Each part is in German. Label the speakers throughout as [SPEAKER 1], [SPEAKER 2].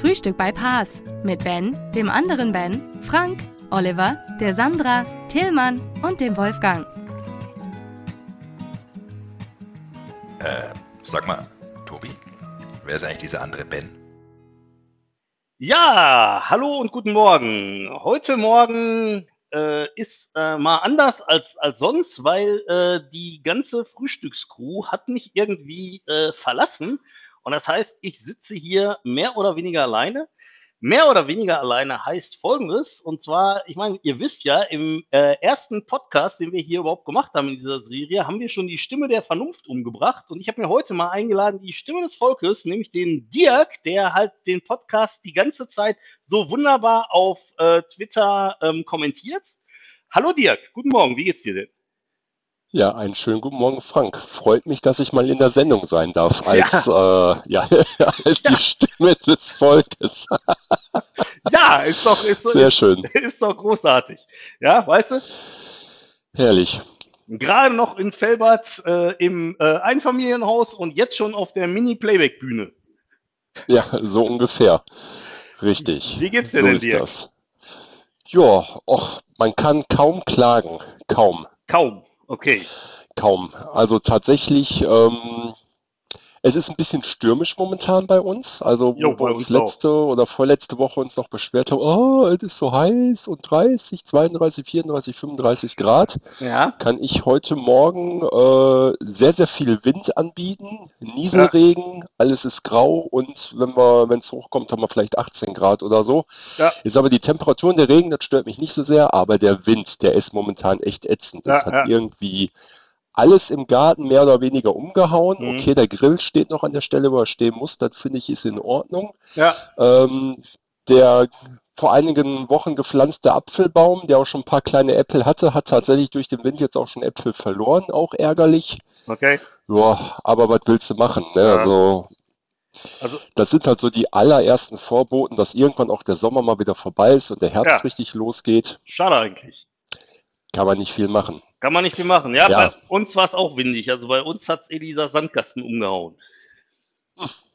[SPEAKER 1] Frühstück bei Paas mit Ben, dem anderen Ben, Frank, Oliver, der Sandra, Tillmann und dem Wolfgang.
[SPEAKER 2] Äh, sag mal, Tobi, wer ist eigentlich dieser andere Ben?
[SPEAKER 3] Ja, hallo und guten Morgen. Heute Morgen äh, ist äh, mal anders als, als sonst, weil äh, die ganze Frühstückscrew hat mich irgendwie äh, verlassen. Und das heißt, ich sitze hier mehr oder weniger alleine. Mehr oder weniger alleine heißt folgendes, und zwar, ich meine, ihr wisst ja, im äh, ersten Podcast, den wir hier überhaupt gemacht haben in dieser Serie, haben wir schon die Stimme der Vernunft umgebracht. Und ich habe mir heute mal eingeladen, die Stimme des Volkes, nämlich den Dirk, der halt den Podcast die ganze Zeit so wunderbar auf äh, Twitter ähm, kommentiert. Hallo Dirk, guten Morgen, wie geht's dir denn?
[SPEAKER 4] Ja, einen schönen guten Morgen, Frank. Freut mich, dass ich mal in der Sendung sein darf, als, ja. Äh, ja, als die Stimme des Volkes.
[SPEAKER 3] ja, ist doch, ist,
[SPEAKER 4] Sehr
[SPEAKER 3] ist,
[SPEAKER 4] schön.
[SPEAKER 3] ist doch großartig. Ja, weißt du?
[SPEAKER 4] Herrlich.
[SPEAKER 3] Gerade noch in Felbert äh, im äh, Einfamilienhaus und jetzt schon auf der Mini-Playback-Bühne.
[SPEAKER 4] Ja, so ungefähr. Richtig.
[SPEAKER 3] Wie geht's dir
[SPEAKER 4] so
[SPEAKER 3] denn,
[SPEAKER 4] ist
[SPEAKER 3] Dirk?
[SPEAKER 4] das. Ja, och, man kann kaum klagen. Kaum.
[SPEAKER 3] Kaum. Okay.
[SPEAKER 4] Kaum. Also tatsächlich, ähm, es ist ein bisschen stürmisch momentan bei uns. Also wo
[SPEAKER 3] Jo,
[SPEAKER 4] wir
[SPEAKER 3] bei
[SPEAKER 4] uns
[SPEAKER 3] uns auch.
[SPEAKER 4] letzte oder vorletzte Woche uns noch beschwert haben, oh, es ist so heiß und 30, 32, 34, 35 Grad,
[SPEAKER 3] Ja.
[SPEAKER 4] kann ich heute Morgen äh, sehr, sehr viel Wind anbieten, Nieselregen, alles ist grau und wenn wir, wenn es hochkommt, haben wir vielleicht 18 Grad oder so.
[SPEAKER 3] Ja.
[SPEAKER 4] Ist aber die Temperatur und der Regen, das stört mich nicht so sehr, aber der Wind, der ist momentan echt ätzend. Das
[SPEAKER 3] Ja,
[SPEAKER 4] hat
[SPEAKER 3] ja.
[SPEAKER 4] irgendwie alles im Garten mehr oder weniger umgehauen.
[SPEAKER 3] Mhm.
[SPEAKER 4] Okay, der Grill steht noch an der Stelle, wo er stehen muss. Das finde ich ist in Ordnung.
[SPEAKER 3] Ja.
[SPEAKER 4] Ähm, der vor einigen Wochen gepflanzte Apfelbaum, der auch schon ein paar kleine Äpfel hatte, hat tatsächlich durch den Wind jetzt auch schon Äpfel verloren. Auch ärgerlich.
[SPEAKER 3] Okay.
[SPEAKER 4] Ja, aber was willst du machen? Ne?
[SPEAKER 3] Ja.
[SPEAKER 4] Also,
[SPEAKER 3] Also,
[SPEAKER 4] das sind halt so die allerersten Vorboten, dass irgendwann auch der Sommer mal wieder vorbei ist und der Herbst
[SPEAKER 3] Ja.
[SPEAKER 4] richtig losgeht.
[SPEAKER 3] schade eigentlich.
[SPEAKER 4] Kann man nicht viel machen.
[SPEAKER 3] Kann man nicht viel machen. Ja,
[SPEAKER 4] Ja.
[SPEAKER 3] bei uns war es auch windig. Also bei uns hat's eh dieser Sandkasten umgehauen.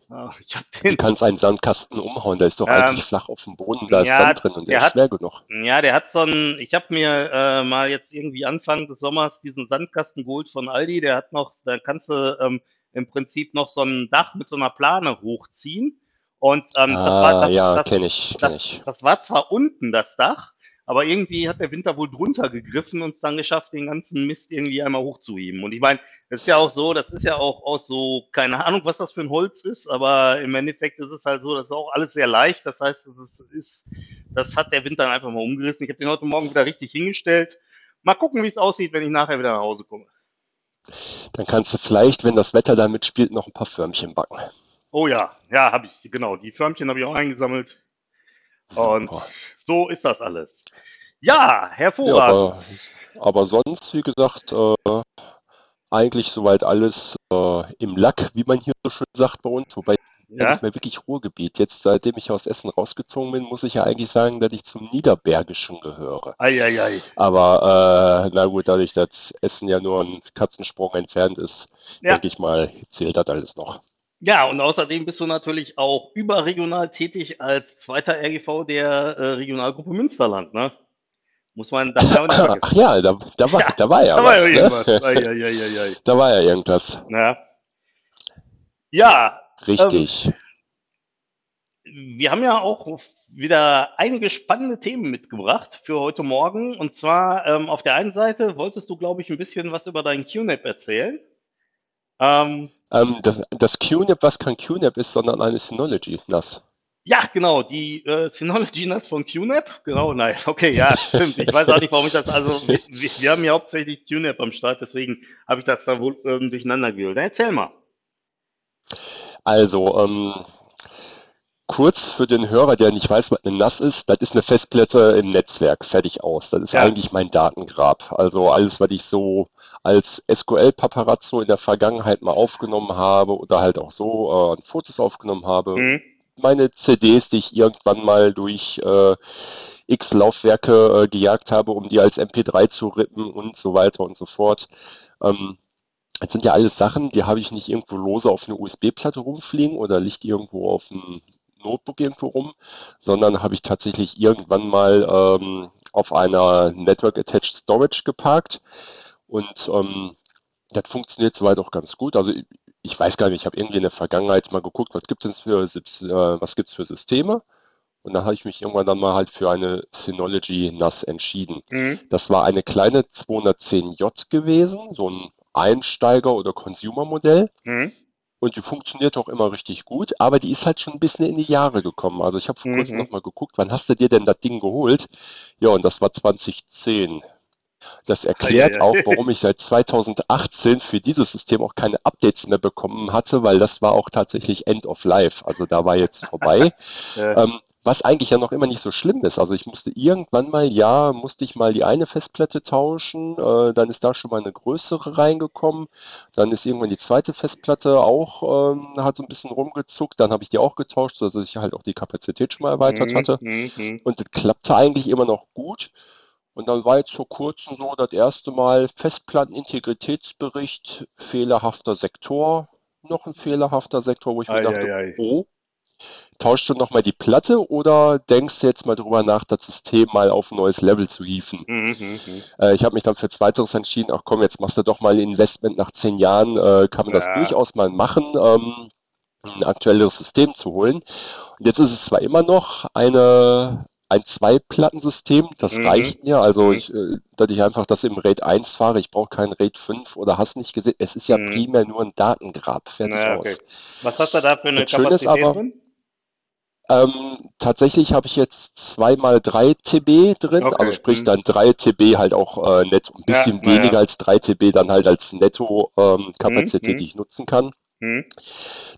[SPEAKER 3] Ja, ich hab
[SPEAKER 4] Du
[SPEAKER 3] den,
[SPEAKER 4] kannst einen Sandkasten umhauen, der ist doch
[SPEAKER 3] Ähm,
[SPEAKER 4] eigentlich flach auf dem Boden, da ist
[SPEAKER 3] ja,
[SPEAKER 4] Sand drin und der
[SPEAKER 3] der
[SPEAKER 4] ist
[SPEAKER 3] hat-
[SPEAKER 4] schwer genug.
[SPEAKER 3] ja, der hat so einen, ich habe mir äh, mal jetzt irgendwie Anfang des Sommers diesen Sandkasten geholt von Aldi. Der hat noch, da kannst du ähm, im Prinzip noch so ein Dach mit so einer Plane hochziehen. Und ähm, das war
[SPEAKER 4] Ah,
[SPEAKER 3] das,
[SPEAKER 4] ja,
[SPEAKER 3] das,
[SPEAKER 4] kenne ich, kenne
[SPEAKER 3] das,
[SPEAKER 4] ich.
[SPEAKER 3] das war zwar unten das Dach, aber irgendwie hat der Winter wohl drunter gegriffen und es dann geschafft, den ganzen Mist irgendwie einmal hochzuheben. Und ich meine, das ist ja auch so, das ist ja auch aus so, keine Ahnung, was das für ein Holz ist, aber im Endeffekt ist es halt so, das ist auch alles sehr leicht. Das heißt, das ist, das hat der dann einfach mal umgerissen. Ich habe den heute Morgen wieder richtig hingestellt. Mal gucken, wie es aussieht, wenn ich nachher wieder nach Hause komme.
[SPEAKER 4] Dann kannst du vielleicht, wenn das Wetter da mitspielt, noch ein paar Förmchen backen.
[SPEAKER 3] Oh ja, ja, habe ich, genau. Die Förmchen habe ich auch eingesammelt. Und
[SPEAKER 4] Super.
[SPEAKER 3] so ist das alles. Ja,
[SPEAKER 4] Ja,
[SPEAKER 3] hervorragend.
[SPEAKER 4] aber, aber sonst, wie gesagt, äh, eigentlich soweit alles äh, im Lack, wie man hier so schön sagt bei uns, wobei ja.
[SPEAKER 3] Ja,
[SPEAKER 4] nicht mehr wirklich Ruhrgebiet. Jetzt, seitdem ich aus Essen rausgezogen bin, muss ich ja eigentlich sagen, dass ich zum Niederbergischen gehöre.
[SPEAKER 3] Eieiei.
[SPEAKER 4] Aber äh, na gut, dadurch, dass Essen ja nur ein Katzensprung entfernt ist,
[SPEAKER 3] Ja.
[SPEAKER 4] denke ich mal, zählt das alles noch.
[SPEAKER 3] Ja, und außerdem bist du natürlich auch überregional tätig als zweiter RGV der äh, Regionalgruppe Münsterland, ne? Muss man da auch nicht
[SPEAKER 4] Ach
[SPEAKER 3] vergessen.
[SPEAKER 4] ja, da, da, war,
[SPEAKER 3] Ja,
[SPEAKER 4] da war ja
[SPEAKER 3] Da war
[SPEAKER 4] was.
[SPEAKER 3] ja
[SPEAKER 4] ne?
[SPEAKER 3] irgendwas.
[SPEAKER 4] Da war ja irgendwas.
[SPEAKER 3] Ja. Ja,
[SPEAKER 4] Richtig.
[SPEAKER 3] wir haben ja auch wieder einige spannende Themen mitgebracht für heute Morgen. Und zwar ähm, auf der einen Seite wolltest du, glaube ich, ein bisschen was über deinen QNAP erzählen. Ähm,
[SPEAKER 4] Ähm, das, das QNAP, was kein QNAP ist, sondern eine Synology NAS.
[SPEAKER 3] Ja, genau, die äh, Synology NAS von QNAP. Genau, nein, okay, ja, stimmt. Ich weiß auch nicht, warum ich das, also wir, wir haben ja hauptsächlich QNAP am Start, deswegen habe ich das da wohl ähm, durcheinander gewählt. Erzähl mal.
[SPEAKER 4] Also, ähm, kurz für den Hörer, der nicht weiß, was eine NAS ist, das ist eine Festplatte im Netzwerk, fertig aus. Das ist
[SPEAKER 3] Ja.
[SPEAKER 4] eigentlich mein Datengrab. Also alles, was ich so als SQL-Paparazzo in der Vergangenheit mal aufgenommen habe oder halt auch so äh, Fotos aufgenommen habe.
[SPEAKER 3] Mhm.
[SPEAKER 4] Meine CDs, die ich irgendwann mal durch äh, x Laufwerke äh, gejagt habe, um die als MP3 zu rippen und so weiter und so fort. Ähm, das sind ja alles Sachen, die habe ich nicht irgendwo lose auf einer USB-Platte rumfliegen oder liegt irgendwo auf einem Notebook irgendwo rum, sondern habe ich tatsächlich irgendwann mal ähm, auf einer Network Attached Storage geparkt und ähm, das funktioniert soweit auch ganz gut. Also ich, ich weiß gar nicht, ich habe irgendwie in der Vergangenheit mal geguckt, was gibt es für, äh, was gibt's für Systeme und dann habe ich mich irgendwann dann mal halt für eine Synology NAS entschieden.
[SPEAKER 3] Mhm.
[SPEAKER 4] Das war eine kleine 210J gewesen, so ein Einsteiger- oder Consumer-Modell.
[SPEAKER 3] Mhm.
[SPEAKER 4] Und die funktioniert auch immer richtig gut, aber die ist halt schon ein bisschen in die Jahre gekommen. Also ich habe vor kurzem
[SPEAKER 3] Mhm.
[SPEAKER 4] noch mal geguckt, wann hast du dir denn das Ding geholt? Ja, und das war 2010. Das erklärt
[SPEAKER 3] Eieiei.
[SPEAKER 4] auch, warum ich seit 2018 für dieses System auch keine Updates mehr bekommen hatte, weil das war auch tatsächlich End of Life. Also da war jetzt vorbei.
[SPEAKER 3] Äh,
[SPEAKER 4] Ähm, was eigentlich ja noch immer nicht so schlimm ist. Also ich musste irgendwann mal, ja, musste ich mal die eine Festplatte tauschen, äh, dann ist da schon mal eine größere reingekommen, dann ist irgendwann die zweite Festplatte auch, ähm, hat so ein bisschen rumgezuckt, dann habe ich die auch getauscht, sodass ich halt auch die Kapazität schon mal erweitert
[SPEAKER 3] mhm,
[SPEAKER 4] hatte.
[SPEAKER 3] mhm, mhm.
[SPEAKER 4] Und das klappte eigentlich immer noch gut. Und dann war jetzt vor kurzem so das erste Mal Festplattenintegritätsbericht, fehlerhafter Sektor, noch ein fehlerhafter Sektor, wo ich mir dachte,
[SPEAKER 3] Eieiei.
[SPEAKER 4] oh, tauschst du nochmal die Platte oder denkst du jetzt mal drüber nach, das System mal auf ein neues Level zu hieven?
[SPEAKER 3] Mhm, mhm.
[SPEAKER 4] Äh, ich habe mich dann für Zweiteres entschieden, ach komm, jetzt machst du doch mal ein Investment nach zehn Jahren, äh, kann man das
[SPEAKER 3] Ja.
[SPEAKER 4] durchaus mal machen, ähm, ein aktuelleres System zu holen. Und jetzt ist es zwar immer noch eine, ein Zwei-Platten-System, das
[SPEAKER 3] Mhm.
[SPEAKER 4] reicht mir, also
[SPEAKER 3] Mhm.
[SPEAKER 4] ich, äh, dass ich einfach das im RAID 1 fahre, ich brauche kein RAID 5 oder hast nicht gesehen, es ist ja
[SPEAKER 3] Mhm.
[SPEAKER 4] primär nur ein Datengrab, fertig
[SPEAKER 3] Na,
[SPEAKER 4] aus.
[SPEAKER 3] okay. Was hast du da für eine
[SPEAKER 4] Das Schöne ist
[SPEAKER 3] Kapazität
[SPEAKER 4] aber-
[SPEAKER 3] drin?
[SPEAKER 4] Ähm, tatsächlich habe ich jetzt zweimal drei TB drin,
[SPEAKER 3] Okay,
[SPEAKER 4] also sprich
[SPEAKER 3] hm.
[SPEAKER 4] dann drei TB halt auch äh, netto, ein bisschen
[SPEAKER 3] Ja,
[SPEAKER 4] weniger
[SPEAKER 3] ja.
[SPEAKER 4] als drei TB dann halt als Netto-Kapazität,
[SPEAKER 3] Hm, hm.
[SPEAKER 4] die ich nutzen kann.
[SPEAKER 3] Mhm.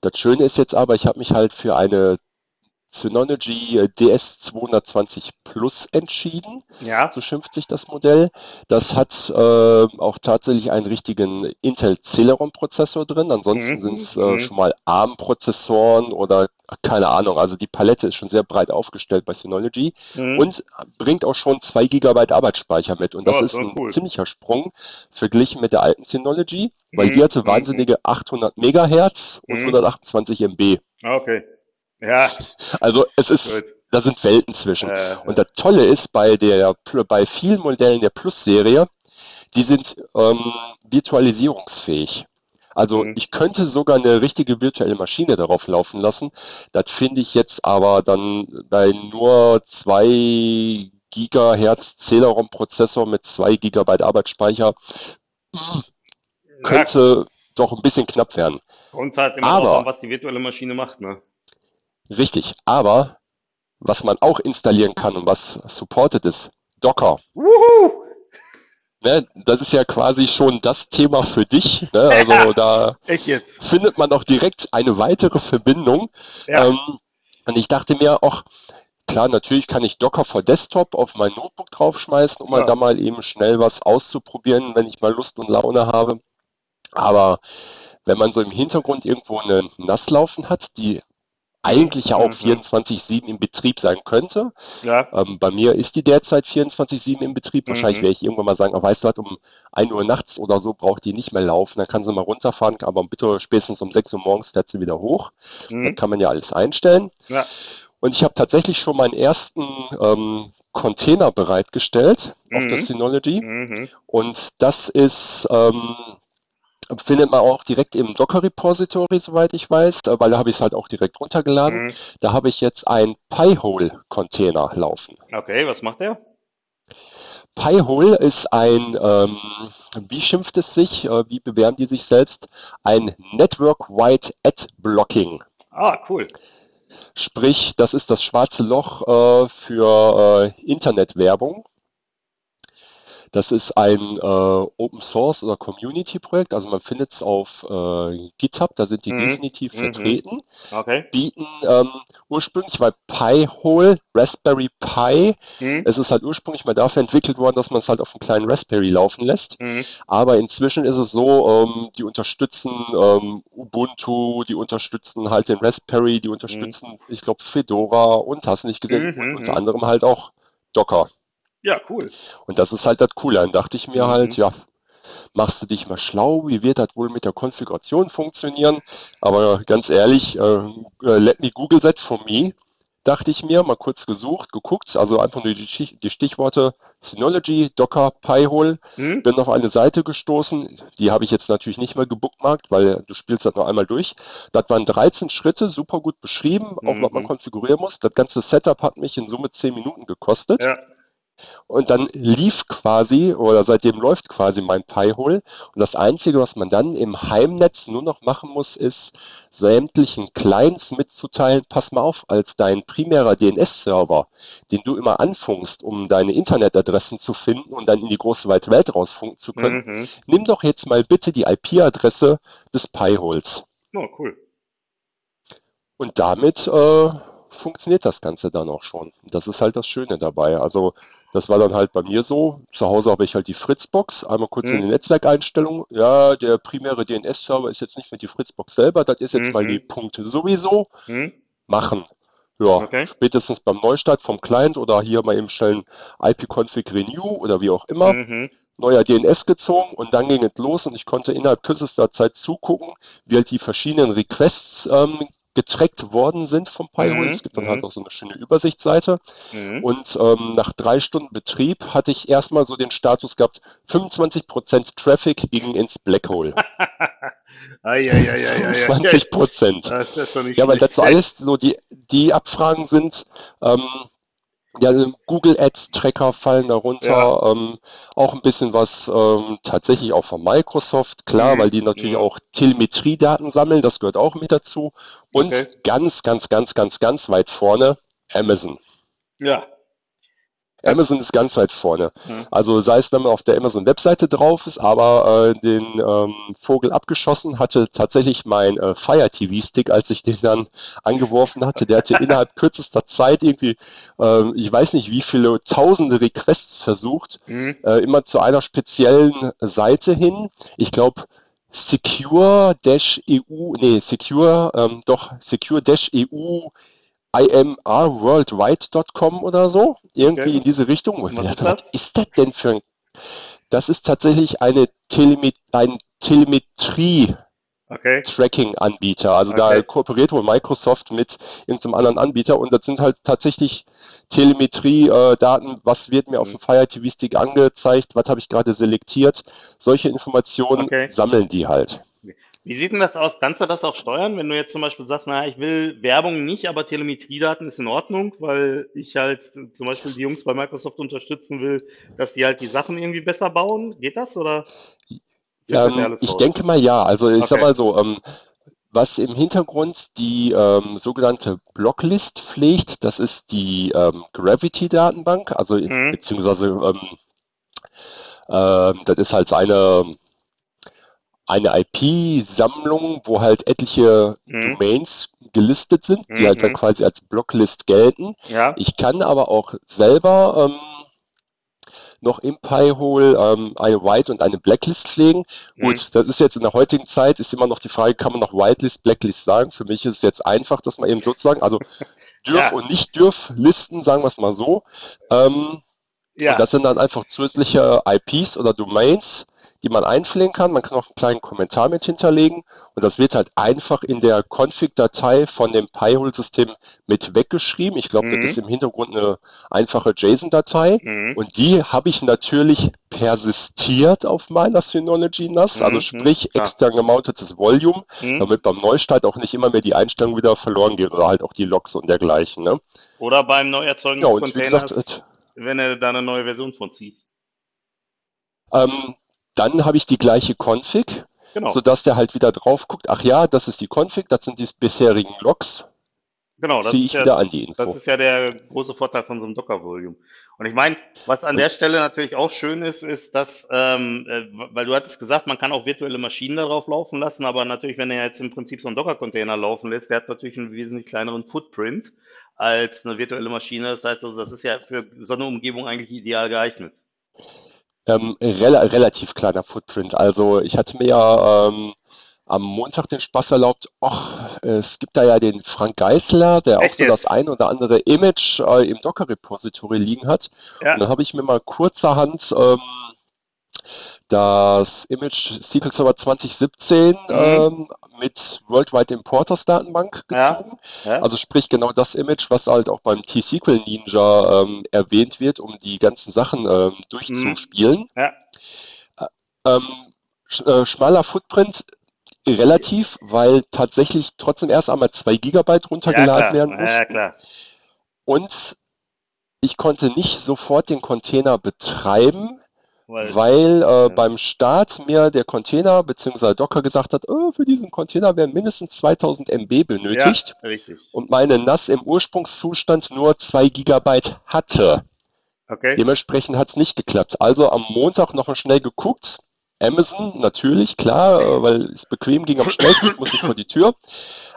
[SPEAKER 4] Das Schöne ist jetzt aber, ich habe mich halt für eine Synology äh, DS220 Plus entschieden,
[SPEAKER 3] Ja.
[SPEAKER 4] so schimpft sich das Modell. Das hat äh, auch tatsächlich einen richtigen Intel Celeron Prozessor drin. Ansonsten
[SPEAKER 3] Mhm,
[SPEAKER 4] sind es
[SPEAKER 3] mhm.
[SPEAKER 4] äh, schon mal ARM Prozessoren oder keine Ahnung. Also die Palette ist schon sehr breit aufgestellt bei Synology
[SPEAKER 3] Mhm.
[SPEAKER 4] und bringt auch schon 2 GB Arbeitsspeicher mit. Und das
[SPEAKER 3] Oh,
[SPEAKER 4] ist ein
[SPEAKER 3] cool.
[SPEAKER 4] ziemlicher Sprung verglichen mit der alten Synology, weil
[SPEAKER 3] Mhm,
[SPEAKER 4] die hatte
[SPEAKER 3] mhm,
[SPEAKER 4] wahnsinnige 800 Megahertz und
[SPEAKER 3] Mhm.
[SPEAKER 4] 128 MB.
[SPEAKER 3] Ah, Okay. Ja.
[SPEAKER 4] Also es ist,
[SPEAKER 3] Gut.
[SPEAKER 4] da sind Welten zwischen.
[SPEAKER 3] Äh,
[SPEAKER 4] Und das Tolle ist bei der, bei vielen Modellen der Plus-Serie, die sind ähm, virtualisierungsfähig. Also
[SPEAKER 3] Mhm.
[SPEAKER 4] ich könnte sogar eine richtige virtuelle Maschine darauf laufen lassen. Das finde ich jetzt aber dann bei nur zwei Gigahertz Celeron-Prozessor mit zwei Gigabyte Arbeitsspeicher könnte doch ein bisschen knapp werden.
[SPEAKER 3] kommt halt immer
[SPEAKER 4] Aber-
[SPEAKER 3] drauf an, was die virtuelle Maschine macht, ne?
[SPEAKER 4] Richtig. Aber was man auch installieren kann und was supported ist, Docker.
[SPEAKER 3] Wuhu!
[SPEAKER 4] Ne, das ist ja quasi schon das Thema für dich. Ne? Also da
[SPEAKER 3] Echt jetzt?
[SPEAKER 4] findet man auch direkt eine weitere Verbindung.
[SPEAKER 3] Ja.
[SPEAKER 4] Ähm, und ich dachte mir auch, klar, natürlich kann ich Docker for Desktop auf mein Notebook draufschmeißen, um
[SPEAKER 3] Ja.
[SPEAKER 4] halt da mal eben schnell was auszuprobieren, wenn ich mal Lust und Laune habe. Aber wenn man so im Hintergrund irgendwo eine NAS laufen hat, die eigentlich ja auch
[SPEAKER 3] Mhm.
[SPEAKER 4] 24-7 im Betrieb sein könnte,
[SPEAKER 3] ja.
[SPEAKER 4] ähm, bei mir ist die derzeit 24-7 im Betrieb. Wahrscheinlich
[SPEAKER 3] Mhm.
[SPEAKER 4] werde ich irgendwann mal sagen, ah, weißt du was, um 1 Uhr nachts oder so braucht die nicht mehr laufen. Dann kann sie mal runterfahren, aber bitte spätestens um 6 Uhr morgens fährt sie wieder hoch.
[SPEAKER 3] Mhm.
[SPEAKER 4] kann man ja alles einstellen.
[SPEAKER 3] Ja.
[SPEAKER 4] Und ich habe tatsächlich schon meinen ersten ähm, Container bereitgestellt auf
[SPEAKER 3] Mhm.
[SPEAKER 4] der Synology.
[SPEAKER 3] Mhm.
[SPEAKER 4] Und das ist, ähm, findet man auch direkt im Docker-Repository, soweit ich weiß, äh, weil da habe ich es halt auch direkt runtergeladen.
[SPEAKER 3] Mhm.
[SPEAKER 4] Da habe ich jetzt einen Pi-Hole-Container laufen.
[SPEAKER 3] Okay, was macht der?
[SPEAKER 4] Pi-Hole ist ein, ähm, wie schimpft es sich, äh, wie bewerben die sich selbst, ein Network-Wide Ad-Blocking.
[SPEAKER 3] Ah, cool.
[SPEAKER 4] Sprich, das ist das schwarze Loch äh, für äh, Internetwerbung. Das ist ein äh, Open Source oder Community Projekt, also man findet es auf äh, GitHub, da sind die
[SPEAKER 3] Mhm.
[SPEAKER 4] definitiv
[SPEAKER 3] Mhm.
[SPEAKER 4] vertreten.
[SPEAKER 3] Okay.
[SPEAKER 4] Bieten ähm, ursprünglich war Pi-hole, Raspberry Pi.
[SPEAKER 3] Mhm.
[SPEAKER 4] Es ist halt ursprünglich mal dafür entwickelt worden, dass man es halt auf einem kleinen Raspberry laufen lässt.
[SPEAKER 3] Mhm.
[SPEAKER 4] Aber inzwischen ist es so, ähm, die unterstützen ähm, Ubuntu, die unterstützen halt den Raspberry, die unterstützen, ich glaube, Fedora und hast nicht gesehen,
[SPEAKER 3] Mhm,
[SPEAKER 4] und
[SPEAKER 3] mhm.
[SPEAKER 4] unter anderem halt auch Docker.
[SPEAKER 3] Ja, cool.
[SPEAKER 4] Und das ist halt das Coole. Dann dachte ich mir
[SPEAKER 3] Mhm.
[SPEAKER 4] halt, ja, machst du dich mal schlau, wie wird das wohl mit der Konfiguration funktionieren? Aber ganz ehrlich, äh, äh, let me Google that for me, dachte ich mir, mal kurz gesucht, geguckt, also einfach nur die, die Stichworte Synology, Docker, Pi-hole,
[SPEAKER 3] Mhm.
[SPEAKER 4] bin auf eine Seite gestoßen, die habe ich jetzt natürlich nicht mehr gebookmarkt, weil du spielst das noch einmal durch. Das waren 13 Schritte, super gut beschrieben, auch was man
[SPEAKER 3] Mhm.
[SPEAKER 4] konfigurieren muss. Das ganze Setup hat mich in Summe 10 Minuten gekostet.
[SPEAKER 3] Ja.
[SPEAKER 4] Und dann lief quasi, oder seitdem läuft quasi mein Pi-Hole. Und das Einzige, was man dann im Heimnetz nur noch machen muss, ist sämtlichen Clients mitzuteilen, pass mal auf, als dein primärer DNS-Server, den du immer anfunkst, um deine Internetadressen zu finden und dann in die große weite Welt rausfunken zu können,
[SPEAKER 3] Mhm.
[SPEAKER 4] nimm doch jetzt mal bitte die IP-Adresse des Pi-Holes.
[SPEAKER 3] Oh, cool.
[SPEAKER 4] Und damit äh, funktioniert das Ganze dann auch schon. Das ist halt das Schöne dabei. Also das war dann halt bei mir so. Zu Hause habe ich halt die Fritzbox, einmal kurz in
[SPEAKER 3] Mhm.
[SPEAKER 4] die Netzwerkeinstellungen. Ja, der primäre DNS-Server ist jetzt nicht mehr die Fritzbox selber, das ist jetzt mal
[SPEAKER 3] Mhm.
[SPEAKER 4] die Punkte sowieso.
[SPEAKER 3] Mhm.
[SPEAKER 4] Machen. Ja,
[SPEAKER 3] Okay.
[SPEAKER 4] spätestens beim Neustart vom Client oder hier mal eben schnell IP-Config Renew oder wie auch immer
[SPEAKER 3] Mhm.
[SPEAKER 4] neuer DNS gezogen und dann ging es los und ich konnte innerhalb kürzester Zeit zugucken, wie halt die verschiedenen Requests ähm, getrackt worden sind vom Pi-hole.
[SPEAKER 3] Mhm,
[SPEAKER 4] Es gibt dann
[SPEAKER 3] mhm.
[SPEAKER 4] halt auch so eine schöne Übersichtsseite.
[SPEAKER 3] Mhm.
[SPEAKER 4] Und ähm, nach drei Stunden Betrieb hatte ich erstmal so den Status gehabt, 25% Traffic ging ins Black Hole.
[SPEAKER 3] Eieieiei.
[SPEAKER 4] 25%.
[SPEAKER 3] Das ist ja nicht
[SPEAKER 4] Ja, weil das so alles so die, die Abfragen sind. Ähm, ja, Google Ads Tracker fallen darunter,
[SPEAKER 3] Ja.
[SPEAKER 4] ähm, auch ein bisschen was ähm, tatsächlich auch von Microsoft, klar,
[SPEAKER 3] Mhm,
[SPEAKER 4] weil die natürlich
[SPEAKER 3] mhm.
[SPEAKER 4] auch Telemetriedaten sammeln, das gehört auch mit dazu. Und
[SPEAKER 3] Okay.
[SPEAKER 4] ganz, ganz, ganz, ganz, ganz weit vorne Amazon.
[SPEAKER 3] Ja.
[SPEAKER 4] Amazon ist ganz weit vorne.
[SPEAKER 3] Mhm.
[SPEAKER 4] Also sei es, wenn man auf der Amazon-Webseite drauf ist, aber äh, den ähm, Vogel abgeschossen hatte tatsächlich mein äh, Fire TV-Stick, als ich den dann angeworfen hatte. Der hatte innerhalb kürzester Zeit irgendwie, ähm, ich weiß nicht wie viele tausende Requests versucht,
[SPEAKER 3] Mhm.
[SPEAKER 4] äh, immer zu einer speziellen Seite hin. Ich glaube, Secure-EU, nee, Secure, ähm, doch, Secure-EU imrworldwide.com oder so, irgendwie
[SPEAKER 3] Okay.
[SPEAKER 4] in diese Richtung. Und
[SPEAKER 3] Was ist
[SPEAKER 4] dachte, was
[SPEAKER 3] das?
[SPEAKER 4] ist das denn für ein... Das ist tatsächlich eine Teleme ein Telemetrie-Tracking-Anbieter.
[SPEAKER 3] Okay.
[SPEAKER 4] Also da
[SPEAKER 3] Okay.
[SPEAKER 4] kooperiert wohl Microsoft mit irgendeinem anderen Anbieter und das sind halt tatsächlich Telemetrie-Daten, was wird mir auf
[SPEAKER 3] Mhm.
[SPEAKER 4] dem Fire TV Stick angezeigt, was habe ich gerade selektiert. Solche Informationen
[SPEAKER 3] Okay.
[SPEAKER 4] sammeln die halt.
[SPEAKER 3] Wie sieht denn das aus? Kannst du das auch steuern, wenn du jetzt zum Beispiel sagst, naja, ich will Werbung nicht, aber Telemetriedaten ist in Ordnung, weil ich halt zum Beispiel die Jungs bei Microsoft unterstützen will, dass die halt die Sachen irgendwie besser bauen? Geht das oder?
[SPEAKER 4] Ähm, ich
[SPEAKER 3] raus?
[SPEAKER 4] denke mal ja. Also ich sag
[SPEAKER 3] Okay.
[SPEAKER 4] mal so, ähm, was im Hintergrund die ähm, sogenannte Blocklist pflegt, das ist die ähm, Gravity-Datenbank, also
[SPEAKER 3] Mhm.
[SPEAKER 4] beziehungsweise ähm, ähm, das ist halt eine, eine IP-Sammlung, wo halt etliche
[SPEAKER 3] Mhm.
[SPEAKER 4] Domains gelistet sind, die halt dann
[SPEAKER 3] Mhm.
[SPEAKER 4] quasi als Blocklist gelten.
[SPEAKER 3] Ja.
[SPEAKER 4] Ich kann aber auch selber ähm, noch im Pi-Hole ähm, eine White- und eine Blacklist pflegen.
[SPEAKER 3] Mhm.
[SPEAKER 4] Gut, das ist jetzt in der heutigen Zeit, ist immer noch die Frage, kann man noch Whitelist, Blacklist sagen? Für mich ist es jetzt einfach, dass man eben sozusagen, also dürf
[SPEAKER 3] Ja.
[SPEAKER 4] und nicht dürf Listen, sagen wir es mal so. Ähm,
[SPEAKER 3] Ja.
[SPEAKER 4] und das sind dann einfach zusätzliche IPs oder Domains, die man einpflegen kann. Man kann auch einen kleinen Kommentar mit hinterlegen und das wird halt einfach in der Config-Datei von dem Pi-Hole-System mit weggeschrieben. Ich glaube,
[SPEAKER 3] Mhm.
[SPEAKER 4] das ist im Hintergrund eine einfache JSON-Datei
[SPEAKER 3] Mhm.
[SPEAKER 4] und die habe ich natürlich persistiert auf meiner Synology NAS, also
[SPEAKER 3] Mhm,
[SPEAKER 4] sprich
[SPEAKER 3] klar.
[SPEAKER 4] extern gemountetes Volume,
[SPEAKER 3] Mhm.
[SPEAKER 4] damit beim Neustart auch nicht immer mehr die Einstellungen wieder verloren gehen oder halt auch die Logs und dergleichen. Ne?
[SPEAKER 3] Oder beim Neuerzeugen
[SPEAKER 4] Ja, wie gesagt,
[SPEAKER 3] Containers,
[SPEAKER 4] äh,
[SPEAKER 3] wenn du da eine neue Version von ziehst.
[SPEAKER 4] ähm, dann habe ich die gleiche Config,
[SPEAKER 3] Genau.
[SPEAKER 4] sodass der halt wieder drauf guckt, ach ja, das ist die Config, das sind die bisherigen Logs.
[SPEAKER 3] Genau, das
[SPEAKER 4] ziehe
[SPEAKER 3] ist
[SPEAKER 4] ich
[SPEAKER 3] ja,
[SPEAKER 4] wieder an die
[SPEAKER 3] das ist ja der große Vorteil von so einem Docker-Volume. Und ich meine, was an der Stelle natürlich auch schön ist, ist, dass, ähm, äh, weil du hattest gesagt, man kann auch virtuelle Maschinen darauf laufen lassen, aber natürlich, wenn er jetzt im Prinzip so einen Docker-Container laufen lässt, der hat natürlich einen wesentlich kleineren Footprint als eine virtuelle Maschine. Das heißt also, das ist ja für so eine Umgebung eigentlich ideal geeignet.
[SPEAKER 4] Ähm, rela relativ kleiner Footprint. Also ich hatte mir ja ähm, am Montag den Spaß erlaubt, ach, es gibt da ja den Frank Geisler, der auch
[SPEAKER 3] Echt
[SPEAKER 4] so das
[SPEAKER 3] jetzt?
[SPEAKER 4] ein oder andere Image äh, im Docker-Repository liegen hat.
[SPEAKER 3] Ja.
[SPEAKER 4] Und dann habe ich mir mal kurzerhand ähm, das Image SQL Server 2017 ähm, mit Worldwide Importers Datenbank
[SPEAKER 3] Mhm. Ja.
[SPEAKER 4] gezogen.
[SPEAKER 3] Ja?
[SPEAKER 4] Also sprich genau das Image, was halt auch beim T-SQL Ninja ähm, erwähnt wird, um die ganzen Sachen ähm, durchzuspielen.
[SPEAKER 3] Ja.
[SPEAKER 4] Ähm, sch äh, schmaler Footprint relativ, weil tatsächlich trotzdem erst einmal 2 Gigabyte
[SPEAKER 3] Ja,
[SPEAKER 4] runtergeladen werden mussten. Und ich konnte nicht sofort den Container betreiben,
[SPEAKER 3] Weil,
[SPEAKER 4] weil äh,
[SPEAKER 3] ja.
[SPEAKER 4] beim Start mir der Container bzw. Docker gesagt hat, oh, für diesen Container werden mindestens 2000 MB benötigt
[SPEAKER 3] ja, richtig.
[SPEAKER 4] und meine NAS im Ursprungszustand nur 2 Gigabyte hatte.
[SPEAKER 3] Okay.
[SPEAKER 4] Dementsprechend hat es nicht geklappt. Also am Montag nochmal schnell geguckt. Amazon, natürlich, klar, äh, weil es bequem ging am schnellsten, ich muss nicht vor die Tür.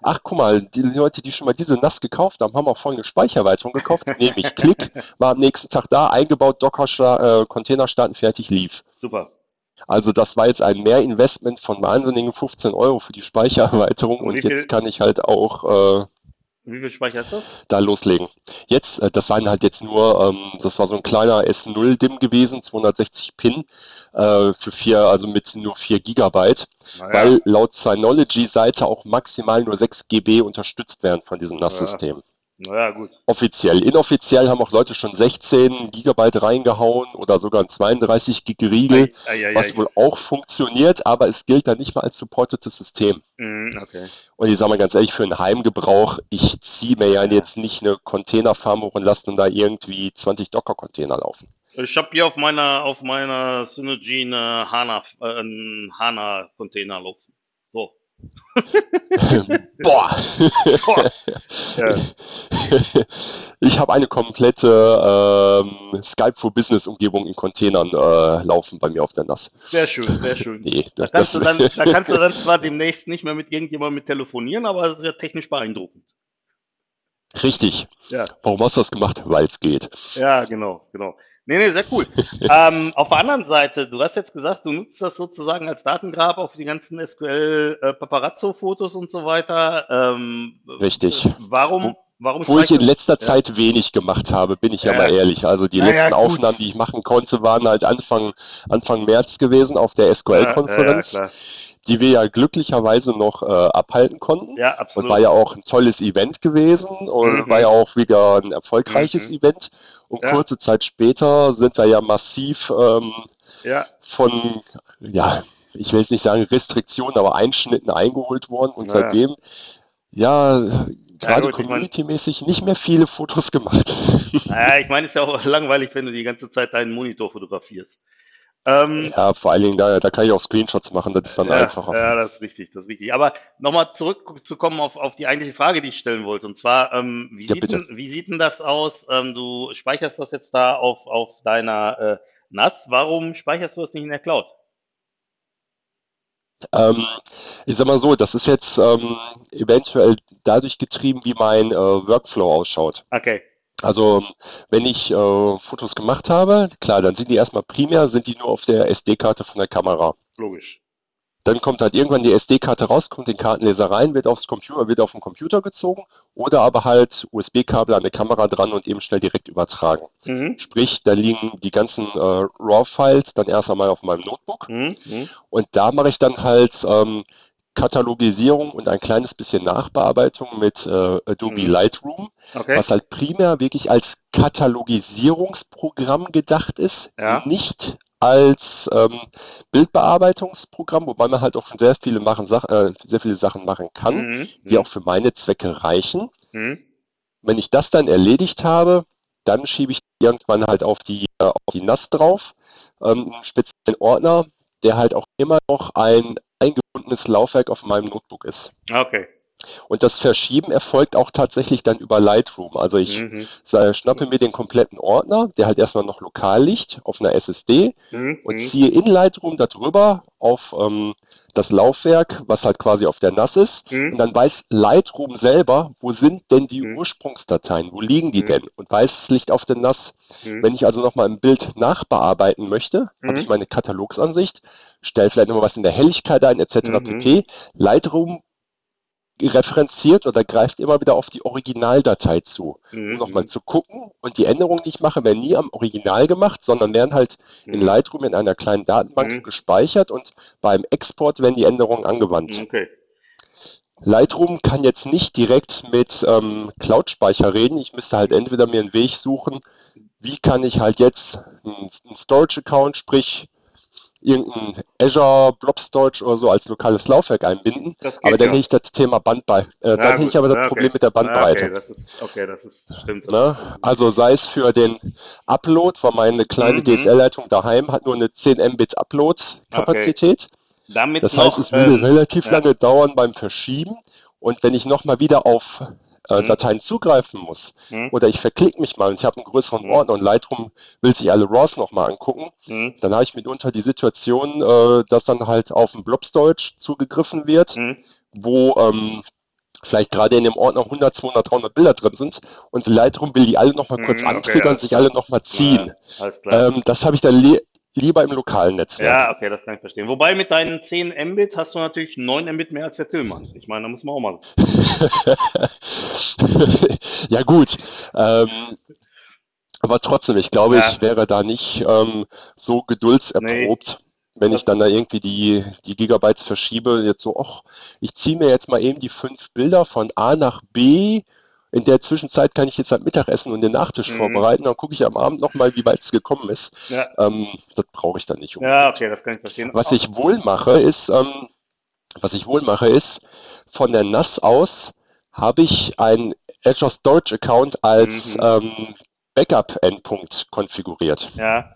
[SPEAKER 4] Ach, guck mal, die Leute, die schon mal diese NAS gekauft haben, haben auch folgende Speichererweiterung gekauft. Nehme ich, klick, war am nächsten Tag da, eingebaut, Docker, äh, Container starten, fertig, lief.
[SPEAKER 3] Super.
[SPEAKER 4] Also das war jetzt ein Mehrinvestment von wahnsinnigen 15 Euro für die Speichererweiterung
[SPEAKER 3] Und
[SPEAKER 4] und jetzt kann ich halt auch äh,
[SPEAKER 3] Wie viel Speicher ist das?
[SPEAKER 4] da loslegen. Jetzt, äh, das waren halt jetzt nur, ähm, das war so ein kleiner S0-DIM gewesen, 260 Pin äh, für vier, also mit nur 4 Gigabyte,
[SPEAKER 3] Naja,
[SPEAKER 4] weil laut Synology-Seite auch maximal nur 6 GB unterstützt werden von diesem NAS-System.
[SPEAKER 3] Naja, gut.
[SPEAKER 4] Offiziell. Inoffiziell haben auch Leute schon 16 Gigabyte reingehauen oder sogar ein 32 Gig Riegel,
[SPEAKER 3] Ei, ei, ei,
[SPEAKER 4] was wohl auch funktioniert, aber es gilt dann nicht mal als supportetes System.
[SPEAKER 3] Mhm, okay.
[SPEAKER 4] Und ich sage mal ganz ehrlich, für einen Heimgebrauch, ich ziehe mir ja jetzt nicht eine Containerfarm hoch und lasse dann da irgendwie 20 Docker-Container laufen.
[SPEAKER 3] Ich habe hier auf meiner auf meiner Synergy eine HANA, äh, einen HANA-Container laufen.
[SPEAKER 4] Boah!
[SPEAKER 3] Boah. Ja.
[SPEAKER 4] Ich habe eine komplette ähm, Skype for Business Umgebung in Containern äh, laufen bei mir auf der NAS.
[SPEAKER 3] Sehr schön, sehr schön.
[SPEAKER 4] Nee,
[SPEAKER 3] Da
[SPEAKER 4] das,
[SPEAKER 3] kannst, du
[SPEAKER 4] das,
[SPEAKER 3] dann, da kannst du dann zwar demnächst nicht mehr mit irgendjemandem mit telefonieren, aber es ist ja technisch beeindruckend.
[SPEAKER 4] richtig.
[SPEAKER 3] Ja.
[SPEAKER 4] Warum hast du das gemacht? Weil es geht.
[SPEAKER 3] Ja, genau, genau. Nee, nee, sehr cool. ähm, auf der anderen Seite, du hast jetzt gesagt, du nutzt das sozusagen als Datengrab auf die ganzen SQL äh, und so weiter. Ähm,
[SPEAKER 4] Richtig.
[SPEAKER 3] Warum, warum
[SPEAKER 4] Wo ich in letzter
[SPEAKER 3] Ja.
[SPEAKER 4] Zeit wenig gemacht habe, bin ich ja,
[SPEAKER 3] Ja.
[SPEAKER 4] mal ehrlich. Also die
[SPEAKER 3] ja,
[SPEAKER 4] letzten. Aufnahmen, die ich machen konnte, waren halt Anfang, Anfang März gewesen auf der SQL-Konferenz, die wir ja glücklicherweise noch äh, abhalten konnten.
[SPEAKER 3] ja,
[SPEAKER 4] Und
[SPEAKER 3] absolut.
[SPEAKER 4] war ja auch ein tolles Event gewesen und
[SPEAKER 3] Mhm.
[SPEAKER 4] war ja auch wieder ein erfolgreiches
[SPEAKER 3] Mhm.
[SPEAKER 4] Event. Und
[SPEAKER 3] Ja.
[SPEAKER 4] kurze Zeit später sind wir ja massiv ähm,
[SPEAKER 3] ja,
[SPEAKER 4] von, ja, ich will jetzt nicht sagen Restriktionen, aber Einschnitten eingeholt worden. Und
[SPEAKER 3] Ja.
[SPEAKER 4] seitdem, ja, gerade
[SPEAKER 3] mein-
[SPEAKER 4] community-mäßig nicht mehr viele Fotos gemacht.
[SPEAKER 3] naja, ich meine, es ist ja auch langweilig, wenn du die ganze Zeit deinen Monitor fotografierst. Ähm,
[SPEAKER 4] Ja, vor allen Dingen, da, da kann ich auch Screenshots machen, das ist dann
[SPEAKER 3] ja,
[SPEAKER 4] einfacher.
[SPEAKER 3] Ja, das ist richtig, das ist richtig. Aber nochmal zurückzukommen auf, auf die eigentliche Frage, die ich stellen wollte. Und zwar, ähm, wie,
[SPEAKER 4] Ja,
[SPEAKER 3] sieht denn, wie sieht denn das aus? Ähm, du speicherst das jetzt da auf, auf deiner äh, NAS. Warum speicherst du das nicht in der Cloud?
[SPEAKER 4] Ähm, ich sag mal so, das ist jetzt ähm, eventuell dadurch getrieben, wie mein äh, Workflow ausschaut.
[SPEAKER 3] Okay.
[SPEAKER 4] Also wenn ich äh, Fotos gemacht habe, klar, dann sind die erstmal primär, sind die nur auf der SD-Karte von der Kamera.
[SPEAKER 3] Logisch.
[SPEAKER 4] Dann kommt halt irgendwann die SD-Karte raus, kommt den Kartenleser rein, wird aufs Computer, wird auf den Computer gezogen oder aber halt USB-Kabel an der Kamera dran und eben schnell direkt übertragen.
[SPEAKER 3] Mhm.
[SPEAKER 4] Sprich, da liegen die ganzen äh, RAW-Files dann erst einmal auf meinem Notebook
[SPEAKER 3] Mhm. Mhm.
[SPEAKER 4] und da mache ich dann halt ähm, Katalogisierung und ein kleines bisschen Nachbearbeitung mit äh, Adobe
[SPEAKER 3] Mhm.
[SPEAKER 4] Lightroom,
[SPEAKER 3] Okay.
[SPEAKER 4] was halt primär wirklich als Katalogisierungsprogramm gedacht ist,
[SPEAKER 3] Ja.
[SPEAKER 4] nicht als ähm, Bildbearbeitungsprogramm, wobei man halt auch schon sehr viele, machen, äh, sehr viele Sachen machen kann,
[SPEAKER 3] Mhm.
[SPEAKER 4] die auch für meine Zwecke reichen.
[SPEAKER 3] Mhm.
[SPEAKER 4] Wenn ich das dann erledigt habe, dann schiebe ich irgendwann halt auf die, äh, auf die NAS drauf, ähm, einen speziellen Ordner, der halt auch immer noch ein eingebundenes Laufwerk auf meinem Notebook ist.
[SPEAKER 3] Okay.
[SPEAKER 4] Und das Verschieben erfolgt auch tatsächlich dann über Lightroom. Also ich
[SPEAKER 3] Mhm.
[SPEAKER 4] schnappe mir den kompletten Ordner, der halt erstmal noch lokal liegt, auf einer SSD
[SPEAKER 3] Mhm.
[SPEAKER 4] und
[SPEAKER 3] Mhm.
[SPEAKER 4] ziehe in Lightroom darüber auf ähm, das Laufwerk, was halt quasi auf der NAS ist.
[SPEAKER 3] Mhm.
[SPEAKER 4] Und dann weiß Lightroom selber, wo sind denn die
[SPEAKER 3] Mhm.
[SPEAKER 4] Ursprungsdateien, wo liegen die
[SPEAKER 3] Mhm.
[SPEAKER 4] denn? Und weiß, es liegt auf der NAS. Wenn ich also nochmal ein Bild nachbearbeiten möchte, habe ich meine Katalogsansicht, stelle vielleicht nochmal was in der Helligkeit ein, etc. Pp. Lightroom referenziert oder greift immer wieder auf die Originaldatei zu, um
[SPEAKER 3] Mhm.
[SPEAKER 4] nochmal zu gucken. Und die Änderungen, die ich mache, werden nie am Original gemacht, sondern werden halt in
[SPEAKER 3] Mhm.
[SPEAKER 4] Lightroom in einer kleinen Datenbank
[SPEAKER 3] Mhm.
[SPEAKER 4] gespeichert und beim Export werden die Änderungen angewandt.
[SPEAKER 3] Okay.
[SPEAKER 4] Lightroom kann jetzt nicht direkt mit ähm, Cloud-Speicher reden. Ich müsste halt entweder mir einen Weg suchen, wie kann ich halt jetzt einen Storage-Account, sprich irgendein Azure Blob Storage oder so als lokales Laufwerk einbinden. Aber dann
[SPEAKER 3] ja.
[SPEAKER 4] hätte ich das Thema Bandbreite, äh, dann hätte ich aber das
[SPEAKER 3] Ja, okay.
[SPEAKER 4] Problem mit der Bandbreite.
[SPEAKER 3] okay, das ist, okay, das ist, stimmt.
[SPEAKER 4] Ne? Also sei es für den Upload, weil meine kleine
[SPEAKER 3] Mhm.
[SPEAKER 4] DSL-Leitung daheim hat nur eine 10 Mbit Upload-Kapazität.
[SPEAKER 3] Damit
[SPEAKER 4] Das
[SPEAKER 3] noch,
[SPEAKER 4] heißt, es würde
[SPEAKER 3] ähm,
[SPEAKER 4] relativ
[SPEAKER 3] ja.
[SPEAKER 4] lange dauern beim Verschieben. Und wenn ich nochmal wieder auf äh,
[SPEAKER 3] Mhm.
[SPEAKER 4] Dateien zugreifen muss,
[SPEAKER 3] Mhm.
[SPEAKER 4] oder ich verklicke mich mal und ich habe einen größeren
[SPEAKER 3] Mhm.
[SPEAKER 4] Ordner und Lightroom will sich alle RAWs nochmal angucken,
[SPEAKER 3] Mhm.
[SPEAKER 4] dann habe ich mitunter die Situation, äh, dass dann halt auf ein Blob Storage zugegriffen wird,
[SPEAKER 3] Mhm.
[SPEAKER 4] wo ähm, vielleicht gerade in dem Ordner 100, 200, 300 Bilder drin sind und Lightroom will die alle nochmal kurz
[SPEAKER 3] Mhm, okay,
[SPEAKER 4] antriggern,
[SPEAKER 3] alles
[SPEAKER 4] sich alle nochmal ziehen.
[SPEAKER 3] Ja.
[SPEAKER 4] Ähm, das habe ich dann lieber im lokalen Netzwerk.
[SPEAKER 3] Ja, okay, das kann ich verstehen. Wobei mit deinen 10 Mbit hast du natürlich 9 Mbit mehr als der Tillmann. Ich meine, da muss man auch mal.
[SPEAKER 4] ja gut, ähm, aber trotzdem, ich glaube,
[SPEAKER 3] Ja.
[SPEAKER 4] ich wäre da nicht ähm, so geduldserprobt, wenn ich dann da irgendwie die, die Gigabytes verschiebe, jetzt so, ach, ich ziehe mir jetzt mal eben die fünf Bilder von A nach B. In der Zwischenzeit kann ich jetzt halt Mittagessen und den Nachtisch
[SPEAKER 3] Mhm.
[SPEAKER 4] vorbereiten, dann gucke ich am Abend nochmal, wie weit es gekommen ist.
[SPEAKER 3] Ja,
[SPEAKER 4] Ähm, das brauche ich dann nicht unbedingt.
[SPEAKER 3] ja, okay, das kann ich verstehen.
[SPEAKER 4] Was ich wohl mache, ist, ähm, was ich wohl mache, ist, von der NAS aus habe ich einen Azure Storage Account als
[SPEAKER 3] Mhm.
[SPEAKER 4] ähm, Backup-Endpunkt konfiguriert.
[SPEAKER 3] Ja,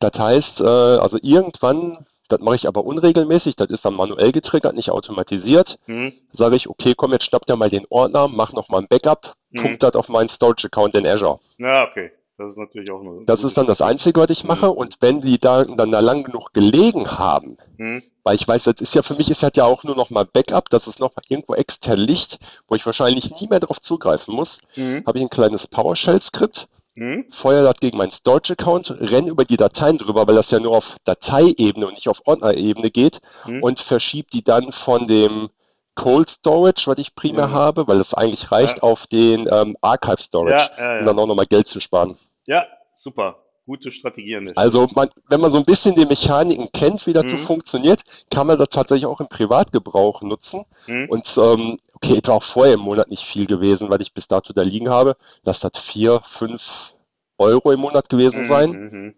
[SPEAKER 4] Das heißt, äh, also irgendwann, das mache ich aber unregelmäßig, das ist dann manuell getriggert, nicht automatisiert,
[SPEAKER 3] mhm.
[SPEAKER 4] sage ich, okay, komm, jetzt schnapp dir mal den Ordner, mach nochmal ein Backup,
[SPEAKER 3] Mhm.
[SPEAKER 4] pumpt das auf meinen Storage Account in Azure.
[SPEAKER 3] ja, okay. Das ist natürlich auch eine.
[SPEAKER 4] Das ist dann das Einzige, was ich mache.
[SPEAKER 3] Mhm.
[SPEAKER 4] Und wenn die da dann da lang genug gelegen haben,
[SPEAKER 3] Mhm.
[SPEAKER 4] Weil ich weiß, das ist ja für mich ist das ja auch nur noch mal Backup, dass es noch mal irgendwo extern liegt, wo ich wahrscheinlich nie mehr darauf zugreifen muss.
[SPEAKER 3] Mhm.
[SPEAKER 4] Habe ich ein kleines PowerShell-Skript,
[SPEAKER 3] Mhm.
[SPEAKER 4] feuer das gegen meinen Storage-Account, renne über die Dateien drüber, weil das ja nur auf Dateiebene und nicht auf Ordner-Ebene geht
[SPEAKER 3] Mhm.
[SPEAKER 4] und verschiebe die dann von dem Cold Storage, was ich primär
[SPEAKER 3] Mhm.
[SPEAKER 4] habe, weil das eigentlich reicht,
[SPEAKER 3] Ja.
[SPEAKER 4] auf den ähm, Archive Storage,
[SPEAKER 3] Ja, ja,
[SPEAKER 4] um dann auch noch mal Geld zu sparen.
[SPEAKER 3] ja, super. Gute Strategie Stelle.
[SPEAKER 4] Also man, wenn man so ein bisschen die Mechaniken kennt, wie das so
[SPEAKER 3] Mhm.
[SPEAKER 4] funktioniert, kann man das tatsächlich auch im Privatgebrauch nutzen.
[SPEAKER 3] Mhm.
[SPEAKER 4] Und ähm, okay, etwa auch vorher im Monat nicht viel gewesen, weil ich bis dato da liegen habe. Lass das vier, fünf Euro im Monat gewesen
[SPEAKER 3] Mhm,
[SPEAKER 4] sein.
[SPEAKER 3] mhm.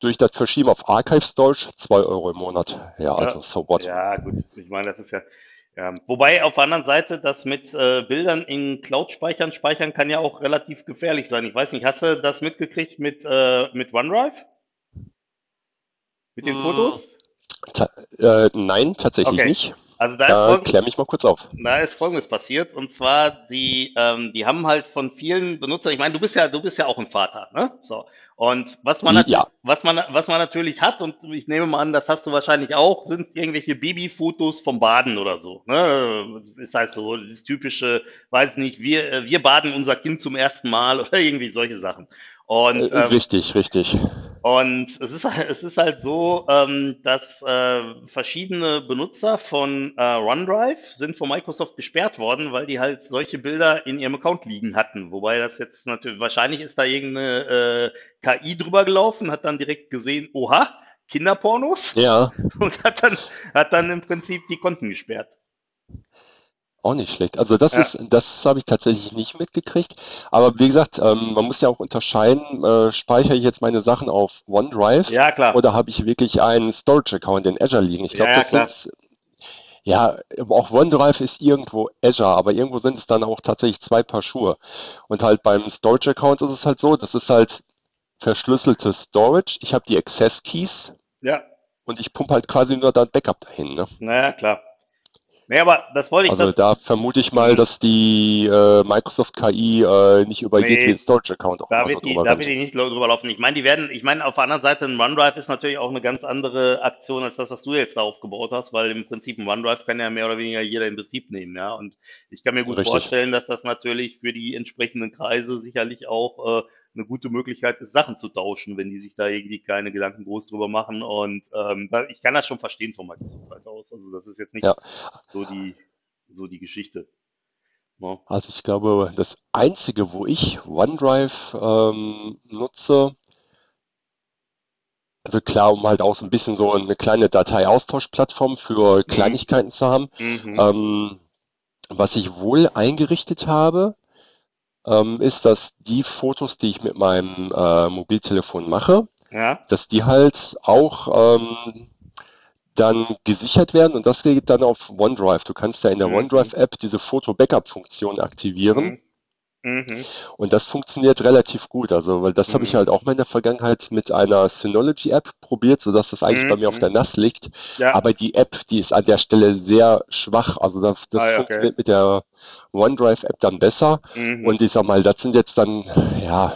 [SPEAKER 4] Durch das Verschieben auf Archive Storage zwei Euro im Monat. Ja, also so what.
[SPEAKER 3] Ja, gut. Ich meine, das ist ja. Ja. Wobei auf der anderen Seite das mit äh, Bildern in Cloud-Speichern speichern kann ja auch relativ gefährlich sein. Ich weiß nicht, hast du das mitgekriegt mit, äh, mit OneDrive? Mit den
[SPEAKER 4] Mm,
[SPEAKER 3] Fotos?
[SPEAKER 4] Ta äh, nein, tatsächlich
[SPEAKER 3] Okay.
[SPEAKER 4] nicht.
[SPEAKER 3] Also da ist
[SPEAKER 4] Da klär mich mal kurz auf.
[SPEAKER 3] da ist Folgendes passiert. Und zwar, die, ähm, die haben halt von vielen Benutzern, ich meine, du bist ja, du bist ja auch ein Vater, ne? So. Und was man,
[SPEAKER 4] Ja.
[SPEAKER 3] was man, was man natürlich hat, und ich nehme mal an, das hast du wahrscheinlich auch, sind irgendwelche Babyfotos vom Baden oder so. Ne? Das ist halt so das typische, weiß nicht, wir, äh, wir baden unser Kind zum ersten Mal oder irgendwie solche Sachen. Und,
[SPEAKER 4] Äh,
[SPEAKER 3] ähm,
[SPEAKER 4] richtig, richtig.
[SPEAKER 3] Und es ist, es ist halt so, ähm, dass äh, verschiedene Benutzer von äh, OneDrive sind von Microsoft gesperrt worden, weil die halt solche Bilder in ihrem Account liegen hatten. Wobei das jetzt natürlich, wahrscheinlich ist da irgendeine äh, KI drüber gelaufen, hat dann direkt gesehen, oha, Kinderpornos
[SPEAKER 4] Ja,
[SPEAKER 3] und hat dann, hat dann im Prinzip die Konten gesperrt.
[SPEAKER 4] Auch nicht schlecht. Also das
[SPEAKER 3] Ja.
[SPEAKER 4] ist, das habe ich tatsächlich nicht mitgekriegt. Aber wie gesagt, ähm, man muss ja auch unterscheiden, äh, speichere ich jetzt meine Sachen auf OneDrive
[SPEAKER 3] Ja, klar.
[SPEAKER 4] oder habe ich wirklich einen Storage-Account in Azure liegen? Ich glaube,
[SPEAKER 3] Ja,
[SPEAKER 4] das
[SPEAKER 3] klar.
[SPEAKER 4] sind, ja, auch OneDrive ist irgendwo Azure, aber irgendwo sind es dann auch tatsächlich zwei Paar Schuhe. Und halt beim Storage-Account ist es halt so, das ist halt verschlüsselte Storage. Ich habe die Access-Keys
[SPEAKER 3] Ja,
[SPEAKER 4] und ich pumpe halt quasi nur da ein Backup dahin. Ne?
[SPEAKER 3] naja, klar. Nee, aber das wollte ich.
[SPEAKER 4] Also da vermute ich mal, dass die äh, Microsoft KI äh, nicht über
[SPEAKER 3] Nee,
[SPEAKER 4] jeden Storage-Account auch
[SPEAKER 3] Da
[SPEAKER 4] mal so
[SPEAKER 3] wird, die, da wird die nicht drüber laufen. Ich meine, die werden, ich meine, auf der anderen Seite ein OneDrive ist natürlich auch eine ganz andere Aktion als das, was du jetzt da aufgebaut hast, weil im Prinzip ein OneDrive kann ja mehr oder weniger jeder in Betrieb nehmen, ja. Und ich kann mir gut
[SPEAKER 4] Richtig.
[SPEAKER 3] vorstellen, dass das natürlich für die entsprechenden Kreise sicherlich auch äh, eine gute Möglichkeit ist, Sachen zu tauschen, wenn die sich da irgendwie keine Gedanken groß drüber machen. Und ähm, ich kann das schon verstehen von Microsoft Seite aus. Also das ist jetzt nicht
[SPEAKER 4] Ja.
[SPEAKER 3] so die so die Geschichte. Ne?
[SPEAKER 4] Also ich glaube, das Einzige, wo ich OneDrive ähm, nutze, also klar, um halt auch so ein bisschen so eine kleine Dateiaustauschplattform für Kleinigkeiten zu haben.
[SPEAKER 3] Mhm.
[SPEAKER 4] Ähm, was ich wohl eingerichtet habe, ähm, ist, dass die Fotos, die ich mit meinem äh, Mobiltelefon mache,
[SPEAKER 3] Ja.
[SPEAKER 4] dass die halt auch ähm, dann gesichert werden und das geht dann auf OneDrive. Du kannst ja in der
[SPEAKER 3] Mhm.
[SPEAKER 4] OneDrive-App diese Foto-Backup-Funktion aktivieren
[SPEAKER 3] Mhm. Mhm.
[SPEAKER 4] und das funktioniert relativ gut. Also, weil das habe ich
[SPEAKER 3] Mhm.
[SPEAKER 4] halt auch mal in der Vergangenheit mit einer Synology-App probiert, sodass das eigentlich
[SPEAKER 3] Mhm.
[SPEAKER 4] bei mir auf der NAS liegt.
[SPEAKER 3] Ja.
[SPEAKER 4] Aber die App, die ist an der Stelle sehr schwach. Also das, das
[SPEAKER 3] Ah, ja, okay.
[SPEAKER 4] funktioniert mit der OneDrive-App dann besser.
[SPEAKER 3] Mhm.
[SPEAKER 4] Und ich sag mal, das sind jetzt dann, ja,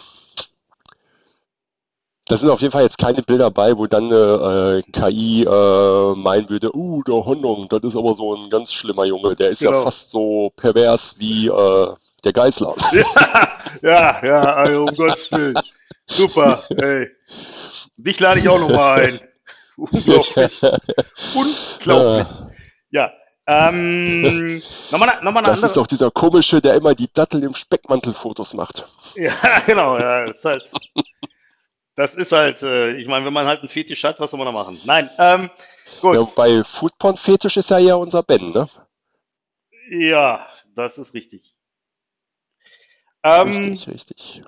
[SPEAKER 4] da sind auf jeden Fall jetzt keine Bilder bei, wo dann eine äh, KI äh, meinen würde, uh, der Hondong, das ist aber so ein ganz schlimmer Junge, der ist ja
[SPEAKER 3] Genau.
[SPEAKER 4] fast so pervers wie äh, der Geißler.
[SPEAKER 3] Ja, ja, also um Gottes Willen. Super, ey. Dich lade ich auch nochmal ein. Unglaublich. Unglaublich. Ja. Ähm, nochmal, eine- nochmal eine
[SPEAKER 4] Das ist
[SPEAKER 3] andere.
[SPEAKER 4] doch dieser komische, der immer die Dattel im Speckmantel Fotos macht.
[SPEAKER 3] Ja, genau. Ja, das ist halt, das ist halt äh, ich meine, wenn man halt einen Fetisch hat, was soll man da machen? Nein, ähm, gut.
[SPEAKER 4] Ja, bei Foodporn-Fetisch ist ja ja unser Ben, ne?
[SPEAKER 3] Ja, das ist richtig. Ähm,
[SPEAKER 4] Richtig, richtig.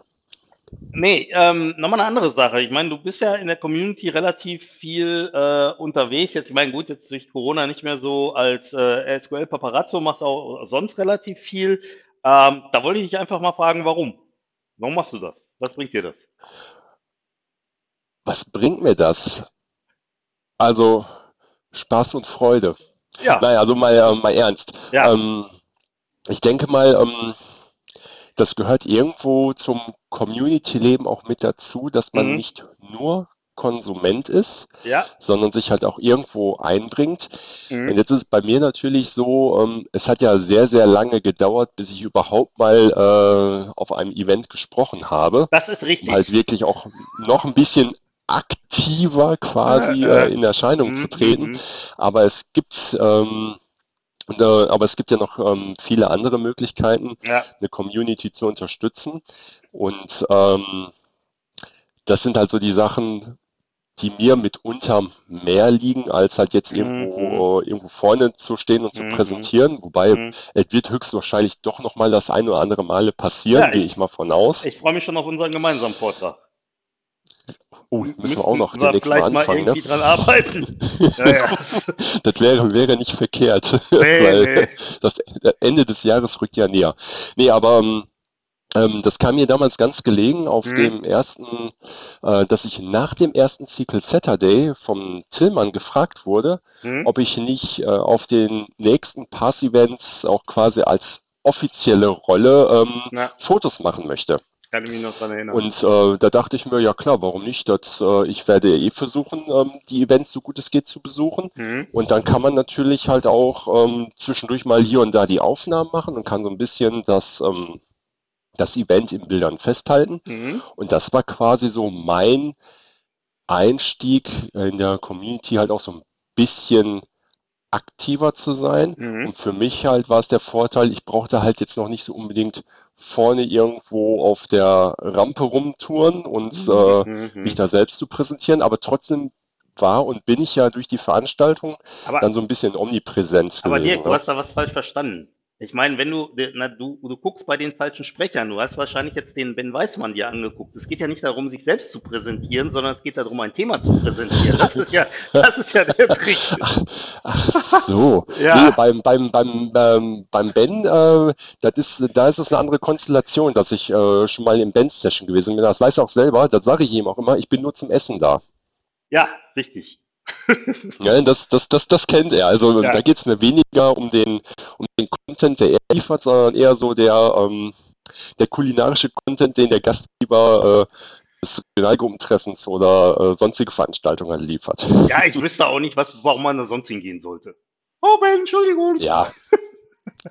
[SPEAKER 3] Nee, ähm, nochmal eine andere Sache. Ich meine, du bist ja in der Community relativ viel äh, unterwegs. Jetzt, ich meine, gut, jetzt durch Corona nicht mehr so als äh, SQL Paparazzo, machst auch sonst relativ viel. Ähm, da wollte ich dich einfach mal fragen, warum? Warum machst du das? Was bringt dir das?
[SPEAKER 4] Was bringt mir das? Also Spaß und Freude.
[SPEAKER 3] Ja,
[SPEAKER 4] Naja, also mal, äh, mal ernst.
[SPEAKER 3] ja,
[SPEAKER 4] Ähm, ich denke mal, ähm, das gehört irgendwo zum Community-Leben auch mit dazu, dass man
[SPEAKER 3] Mhm.
[SPEAKER 4] nicht nur Konsument ist,
[SPEAKER 3] ja.
[SPEAKER 4] sondern sich halt auch irgendwo einbringt. Und
[SPEAKER 3] Mhm.
[SPEAKER 4] jetzt ist es bei mir natürlich so, ähm, es hat ja sehr, sehr lange gedauert, bis ich überhaupt mal äh, auf einem Event gesprochen habe,
[SPEAKER 3] Das ist
[SPEAKER 4] um
[SPEAKER 3] richtig.
[SPEAKER 4] halt wirklich auch noch ein bisschen aktiver quasi
[SPEAKER 3] Äh,
[SPEAKER 4] äh, in Erscheinung
[SPEAKER 3] Mhm,
[SPEAKER 4] zu treten.
[SPEAKER 3] mhm.
[SPEAKER 4] Aber es gibt, ähm, und, äh, aber es gibt ja noch ähm, viele andere Möglichkeiten,
[SPEAKER 3] Ja,
[SPEAKER 4] eine Community zu unterstützen. Und ähm, das sind halt so die Sachen, die mir mitunter mehr liegen, als halt jetzt irgendwo, äh, irgendwo vorne zu stehen und zu
[SPEAKER 3] Mhm.
[SPEAKER 4] präsentieren. Wobei
[SPEAKER 3] Mhm.
[SPEAKER 4] es wird höchstwahrscheinlich doch nochmal das ein oder andere Male passieren,
[SPEAKER 3] Ja,
[SPEAKER 4] gehe
[SPEAKER 3] ich-
[SPEAKER 4] ich mal von aus.
[SPEAKER 3] ich freue mich schon auf unseren gemeinsamen Vortrag.
[SPEAKER 4] Oh, müssen wir auch noch demnächst mal
[SPEAKER 3] vielleicht mal
[SPEAKER 4] anfangen, ne?
[SPEAKER 3] irgendwie dran arbeiten. Ja, ja.
[SPEAKER 4] Das wäre, wäre nicht verkehrt,
[SPEAKER 3] Nee,
[SPEAKER 4] weil
[SPEAKER 3] nee.
[SPEAKER 4] das Ende des Jahres rückt ja näher. Nee, aber ähm, ähm, das kam mir damals ganz gelegen auf
[SPEAKER 3] Mhm.
[SPEAKER 4] dem ersten, äh, dass ich nach dem ersten Secret Saturday vom Tillmann gefragt wurde,
[SPEAKER 3] Hm?
[SPEAKER 4] ob ich nicht äh, auf den nächsten Pass-Events auch quasi als offizielle Rolle ähm, Fotos machen möchte.
[SPEAKER 3] Kann ich mich noch dran erinnern.
[SPEAKER 4] Und äh, da dachte ich mir, ja klar, warum nicht? Das, äh, ich werde ja eh versuchen, ähm, die Events so gut es geht zu besuchen.
[SPEAKER 3] Hm?
[SPEAKER 4] Und dann kann man natürlich halt auch ähm, zwischendurch mal hier und da die Aufnahmen machen und kann so ein bisschen das, ähm, das Event in Bildern festhalten.
[SPEAKER 3] Hm?
[SPEAKER 4] Und das war quasi so mein Einstieg in der Community halt auch so ein bisschen aktiver zu sein.
[SPEAKER 3] Hm?
[SPEAKER 4] Und für mich halt war es der Vorteil, ich brauchte halt jetzt noch nicht so unbedingt vorne irgendwo auf der Rampe rumtouren und äh,
[SPEAKER 3] Mhm.
[SPEAKER 4] mich da selbst zu präsentieren, aber trotzdem war und bin ich ja durch die Veranstaltung
[SPEAKER 3] Aber,
[SPEAKER 4] dann so ein bisschen omnipräsent
[SPEAKER 3] aber
[SPEAKER 4] gewesen.
[SPEAKER 3] Dirk, du
[SPEAKER 4] ne?
[SPEAKER 3] hast da was falsch verstanden. Ich meine, wenn du, na, du, du guckst bei den falschen Sprechern, du hast wahrscheinlich jetzt den Ben Weißmann dir angeguckt. Es geht ja nicht darum, sich selbst zu präsentieren, sondern es geht darum, ein Thema zu präsentieren. Das ist ja, das ist ja der Trick.
[SPEAKER 4] Ach so.
[SPEAKER 3] Ja.
[SPEAKER 4] Nee, beim, beim, beim, ähm, beim Ben, äh, das ist, da ist es eine andere Konstellation, dass ich äh, schon mal im Ben-Session gewesen bin. Das weiß er auch selber, das sage ich ihm auch immer, ich bin nur zum Essen da.
[SPEAKER 3] Ja, richtig.
[SPEAKER 4] Ja, das, das, das, das kennt er. Also
[SPEAKER 3] Ja.
[SPEAKER 4] da geht es mir weniger um den, um den Content, der er liefert, sondern eher so der, ähm, der kulinarische Content, den der Gastgeber äh, des Regionalgruppentreffens oder äh, sonstige Veranstaltungen liefert.
[SPEAKER 3] Ja, ich wüsste auch nicht, was, warum man da sonst hingehen sollte. Oh, Ben, Entschuldigung.
[SPEAKER 4] Ja.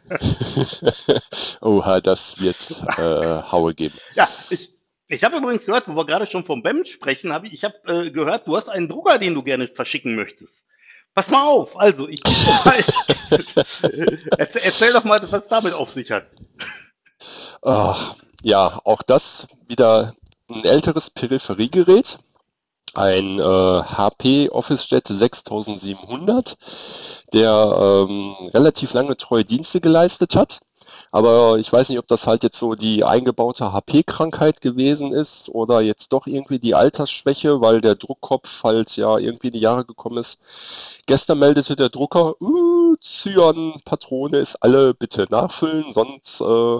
[SPEAKER 4] Oha, das wird äh, Haue geben.
[SPEAKER 3] Ja, ich, ich habe übrigens gehört, wo wir gerade schon vom BEM sprechen, habe ich, ich habe äh, gehört, du hast einen Drucker, den du gerne verschicken möchtest. Pass mal auf, also ich erzähl, erzähl doch mal, was damit auf sich hat.
[SPEAKER 4] Ach, ja, auch das wieder ein älteres Peripheriegerät. Ein äh, HP OfficeJet 6700, der ähm, relativ lange treue Dienste geleistet hat. Aber ich weiß nicht, ob das halt jetzt so die eingebaute HP-Krankheit gewesen ist oder jetzt doch irgendwie die Altersschwäche, weil der Druckkopf halt ja irgendwie in die Jahre gekommen ist. Gestern meldete der Drucker, uh, Cyan-Patrone ist alle bitte nachfüllen, sonst äh,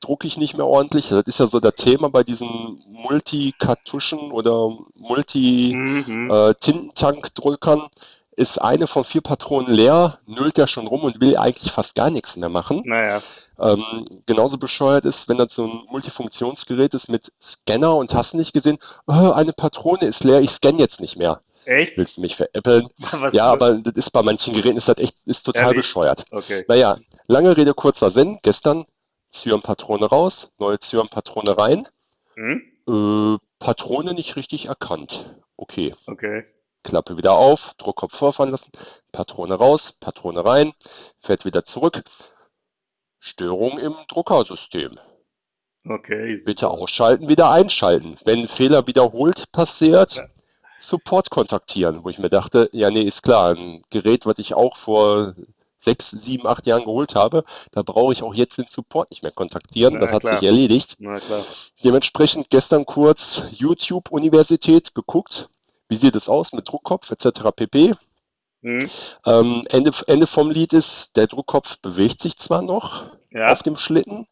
[SPEAKER 4] drucke ich nicht mehr ordentlich. Das ist ja so das Thema bei diesen Multi-Kartuschen oder
[SPEAKER 3] Mhm.
[SPEAKER 4] Multi-Tintentank-Druckern. Ist eine von vier Patronen leer, nüllt er schon rum und will eigentlich fast gar nichts mehr machen.
[SPEAKER 3] Naja,
[SPEAKER 4] Ähm, genauso bescheuert ist, wenn das so ein Multifunktionsgerät ist mit Scanner und hast nicht gesehen, oh, eine Patrone ist leer, ich scanne jetzt nicht mehr.
[SPEAKER 3] echt?
[SPEAKER 4] Willst du mich veräppeln?
[SPEAKER 3] Was-
[SPEAKER 4] Ja, aber das ist bei manchen Geräten ist das echt, ist total
[SPEAKER 3] Ehrlich?
[SPEAKER 4] bescheuert.
[SPEAKER 3] Okay.
[SPEAKER 4] Naja, lange Rede, kurzer Sinn. Gestern Cyan-Patrone raus, neue Cyan-Patrone rein.
[SPEAKER 3] Hm?
[SPEAKER 4] Äh, Patrone nicht richtig erkannt. Okay,
[SPEAKER 3] Okay.
[SPEAKER 4] Klappe wieder auf, Druckkopf vorfahren lassen, Patrone raus, Patrone rein, fährt wieder zurück. Störung im Druckersystem.
[SPEAKER 3] Okay.
[SPEAKER 4] Bitte ausschalten, wieder einschalten. Wenn Fehler wiederholt passiert,
[SPEAKER 3] Ja.
[SPEAKER 4] Support kontaktieren, wo ich mir dachte, ja, nee, ist klar, ein Gerät, was ich auch vor sechs, sieben, acht Jahren geholt habe, da brauche ich auch jetzt den Support nicht mehr kontaktieren.
[SPEAKER 3] Na,
[SPEAKER 4] das hat
[SPEAKER 3] klar.
[SPEAKER 4] sich erledigt.
[SPEAKER 3] Na klar.
[SPEAKER 4] Dementsprechend gestern kurz YouTube-Universität geguckt. Wie sieht es aus mit Druckkopf etc. pp.
[SPEAKER 3] Hm?
[SPEAKER 4] Ähm, Ende, Ende vom Lied ist, der Druckkopf bewegt sich zwar noch
[SPEAKER 3] Ja.
[SPEAKER 4] auf dem Schlitten,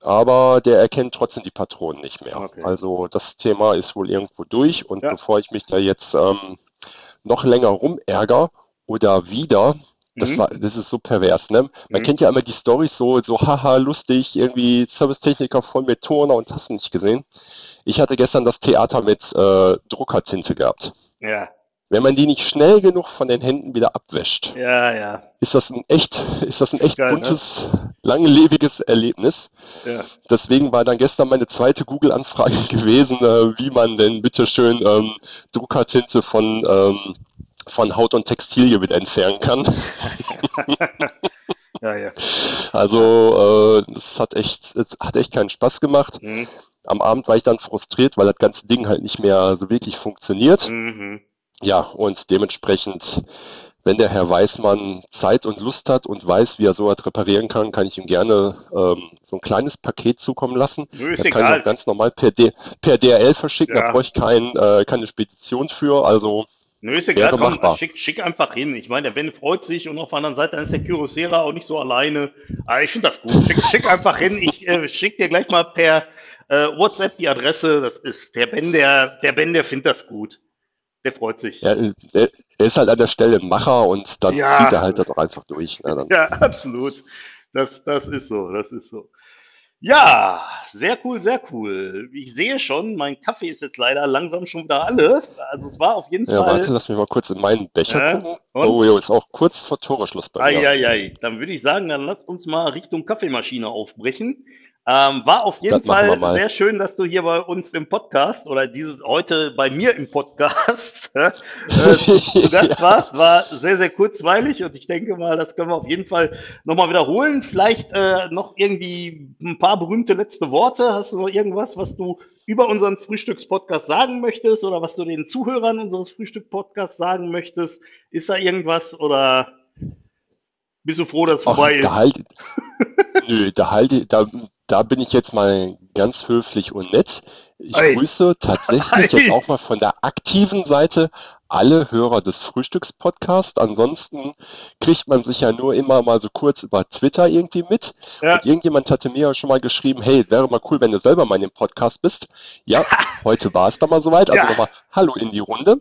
[SPEAKER 4] aber der erkennt trotzdem die Patronen nicht mehr.
[SPEAKER 3] Okay.
[SPEAKER 4] Also das Thema ist wohl irgendwo durch und
[SPEAKER 3] Ja.
[SPEAKER 4] bevor ich mich da jetzt ähm, noch länger rumärger oder wieder, das
[SPEAKER 3] Mhm.
[SPEAKER 4] war, das ist so pervers, ne? Man
[SPEAKER 3] Mhm.
[SPEAKER 4] kennt ja immer die Storys so, so haha, lustig, irgendwie Servicetechniker voll mit Turner und hast du nicht gesehen. Ich hatte gestern das Theater mit äh, Druckertinte gehabt.
[SPEAKER 3] Ja.
[SPEAKER 4] Wenn man die nicht schnell genug von den Händen wieder abwäscht,
[SPEAKER 3] Ja, ja.
[SPEAKER 4] ist das ein echt, ist das ein echt
[SPEAKER 3] Geil, ne?
[SPEAKER 4] buntes, langlebiges Erlebnis.
[SPEAKER 3] Ja.
[SPEAKER 4] Deswegen war dann gestern meine zweite Google-Anfrage gewesen, äh, wie man denn bitteschön ähm, Druckertinte von, ähm, von Haut und Textilie wieder entfernen kann.
[SPEAKER 3] Ja, ja.
[SPEAKER 4] Also äh, es hat echt, es hat echt keinen Spaß gemacht.
[SPEAKER 3] Hm.
[SPEAKER 4] Am Abend war ich dann frustriert, weil das ganze Ding halt nicht mehr so wirklich funktioniert.
[SPEAKER 3] Mhm.
[SPEAKER 4] Ja, und dementsprechend, wenn der Herr Weißmann Zeit und Lust hat und weiß, wie er so was reparieren kann, kann ich ihm gerne ähm, so ein kleines Paket zukommen lassen.
[SPEAKER 3] Nö, ist
[SPEAKER 4] Das kann ich auch ganz normal per, D per DRL verschicken,
[SPEAKER 3] Ja.
[SPEAKER 4] da brauche ich kein, äh, keine Spedition für. Also
[SPEAKER 3] Nö, ist egal,
[SPEAKER 4] Wäre
[SPEAKER 3] komm,
[SPEAKER 4] machbar.
[SPEAKER 3] schick, schick einfach hin. Ich meine, der Ben freut sich und auf der anderen Seite ist der Kyocera auch nicht so alleine. Aber ich finde das gut. Schick, schick einfach hin. Ich äh, schick dir gleich mal per äh, WhatsApp die Adresse. Das ist der Ben, der, der Ben, der findet das gut. Der freut sich.
[SPEAKER 4] ja, er, ist halt an der Stelle Macher und dann
[SPEAKER 3] Ja.
[SPEAKER 4] zieht er halt auch einfach durch. Ne?
[SPEAKER 3] Ja, absolut. Das, das ist so, das ist so. Ja, sehr cool, sehr cool. Ich sehe schon, mein Kaffee ist jetzt leider langsam schon wieder alle. Also es war auf jeden
[SPEAKER 4] ja,
[SPEAKER 3] Fall.
[SPEAKER 4] warte, lass mich mal kurz in meinen Becher
[SPEAKER 3] Ja,
[SPEAKER 4] gucken. Oh, jo, ist auch kurz vor Toreschluss bei mir.
[SPEAKER 3] Eieiei, dann würde ich sagen, dann lass uns mal Richtung Kaffeemaschine aufbrechen. Ähm, war auf jeden
[SPEAKER 4] Das
[SPEAKER 3] Fall sehr schön, dass du hier bei uns im Podcast oder dieses heute bei mir im Podcast äh, zu Gast warst. War sehr, sehr kurzweilig und ich denke mal, das können wir auf jeden Fall nochmal wiederholen. Vielleicht äh, noch irgendwie ein paar berühmte letzte Worte. Hast du noch irgendwas, was du über unseren Frühstückspodcast sagen möchtest oder was du den Zuhörern unseres Frühstück-Podcasts sagen möchtest? Ist da irgendwas oder bist du froh, dass es
[SPEAKER 4] Ach,
[SPEAKER 3] vorbei ist?
[SPEAKER 4] da halt, nö, da halte, da, da bin ich jetzt mal ganz höflich und nett. Ich
[SPEAKER 3] Ei.
[SPEAKER 4] grüße tatsächlich
[SPEAKER 3] Ei.
[SPEAKER 4] jetzt auch mal von der aktiven Seite alle Hörer des Frühstückspodcasts. Ansonsten kriegt man sich ja nur immer mal so kurz über Twitter irgendwie mit.
[SPEAKER 3] Ja.
[SPEAKER 4] Und irgendjemand hatte mir ja schon mal geschrieben, hey, wäre mal cool, wenn du selber mal in dem Podcast bist. Ja, heute war es dann mal soweit. Also
[SPEAKER 3] Ja.
[SPEAKER 4] nochmal Hallo in die Runde.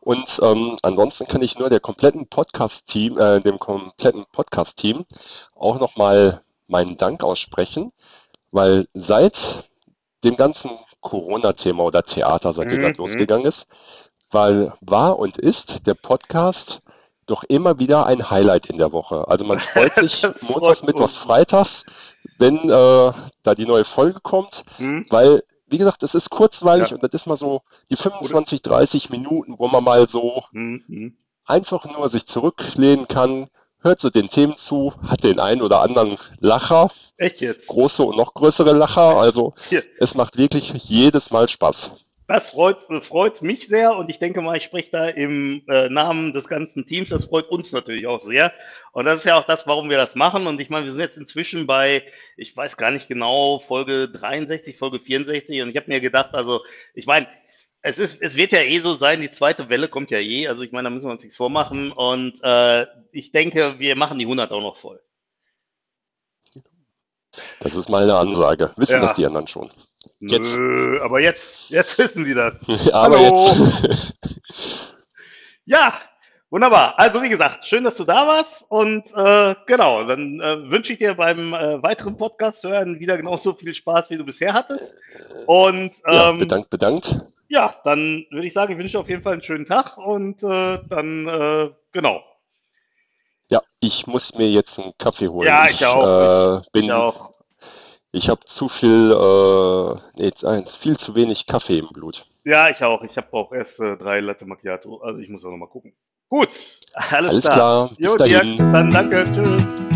[SPEAKER 4] Und ähm, ansonsten kann ich nur der kompletten Podcast-Team, äh, dem kompletten Podcast-Team auch nochmal meinen Dank aussprechen, weil seit dem ganzen Corona-Thema oder Theater, seitdem
[SPEAKER 3] Mhm,
[SPEAKER 4] das losgegangen ist, weil war und ist der Podcast doch immer wieder ein Highlight in der Woche. Also man freut sich montags, mittwochs, freitags, wenn äh, da die neue Folge kommt,
[SPEAKER 3] Hm?
[SPEAKER 4] weil, wie gesagt, es ist kurzweilig
[SPEAKER 3] Ja.
[SPEAKER 4] und das ist mal so die 25, 30 Minuten, wo man mal so
[SPEAKER 3] Hm, hm.
[SPEAKER 4] einfach nur sich zurücklehnen kann, hört so den Themen zu, hat den einen oder anderen Lacher,
[SPEAKER 3] Echt jetzt?
[SPEAKER 4] große und noch größere Lacher. Also
[SPEAKER 3] Hier.
[SPEAKER 4] es macht wirklich jedes Mal Spaß.
[SPEAKER 3] Das freut, freut mich sehr und ich denke mal, ich spreche da im äh, Namen des ganzen Teams. Das freut uns natürlich auch sehr. Und das ist ja auch das, warum wir das machen. Und ich meine, wir sind jetzt inzwischen bei, ich weiß gar nicht genau, Folge 63, Folge 64. Und ich habe mir gedacht, also, ich meine, es ist, es wird ja eh so sein, die zweite Welle kommt ja eh. Also ich meine, da müssen wir uns nichts vormachen. Und äh, ich denke, wir machen die 100 auch noch voll.
[SPEAKER 4] Das ist mal eine Ansage. Wissen
[SPEAKER 3] Ja.
[SPEAKER 4] das die anderen schon. Jetzt.
[SPEAKER 3] Nö, aber jetzt, jetzt wissen sie das.
[SPEAKER 4] Aber
[SPEAKER 3] Hallo.
[SPEAKER 4] jetzt.
[SPEAKER 3] Ja, wunderbar. Also wie gesagt, schön, dass du da warst und äh, genau, dann äh, wünsche ich dir beim äh, weiteren Podcast hören wieder genauso viel Spaß, wie du bisher hattest. Und
[SPEAKER 4] ja,
[SPEAKER 3] ähm,
[SPEAKER 4] bedankt, bedankt.
[SPEAKER 3] Ja, dann würde ich sagen, ich wünsche auf jeden Fall einen schönen Tag und äh, dann äh, genau.
[SPEAKER 4] Ja, ich muss mir jetzt einen Kaffee holen.
[SPEAKER 3] Ja, ich auch.
[SPEAKER 4] Äh, bin,
[SPEAKER 3] Ich auch.
[SPEAKER 4] ich habe zu viel, äh, nee, jetzt eins, viel zu wenig Kaffee im Blut.
[SPEAKER 3] Ja, ich auch. Ich habe auch erst äh, drei Latte Macchiato. Also ich muss auch noch mal gucken. Gut, alles,
[SPEAKER 4] Alles klar, bis
[SPEAKER 3] Jo, Dirk,
[SPEAKER 4] dahin.
[SPEAKER 3] dann danke. Tschüss.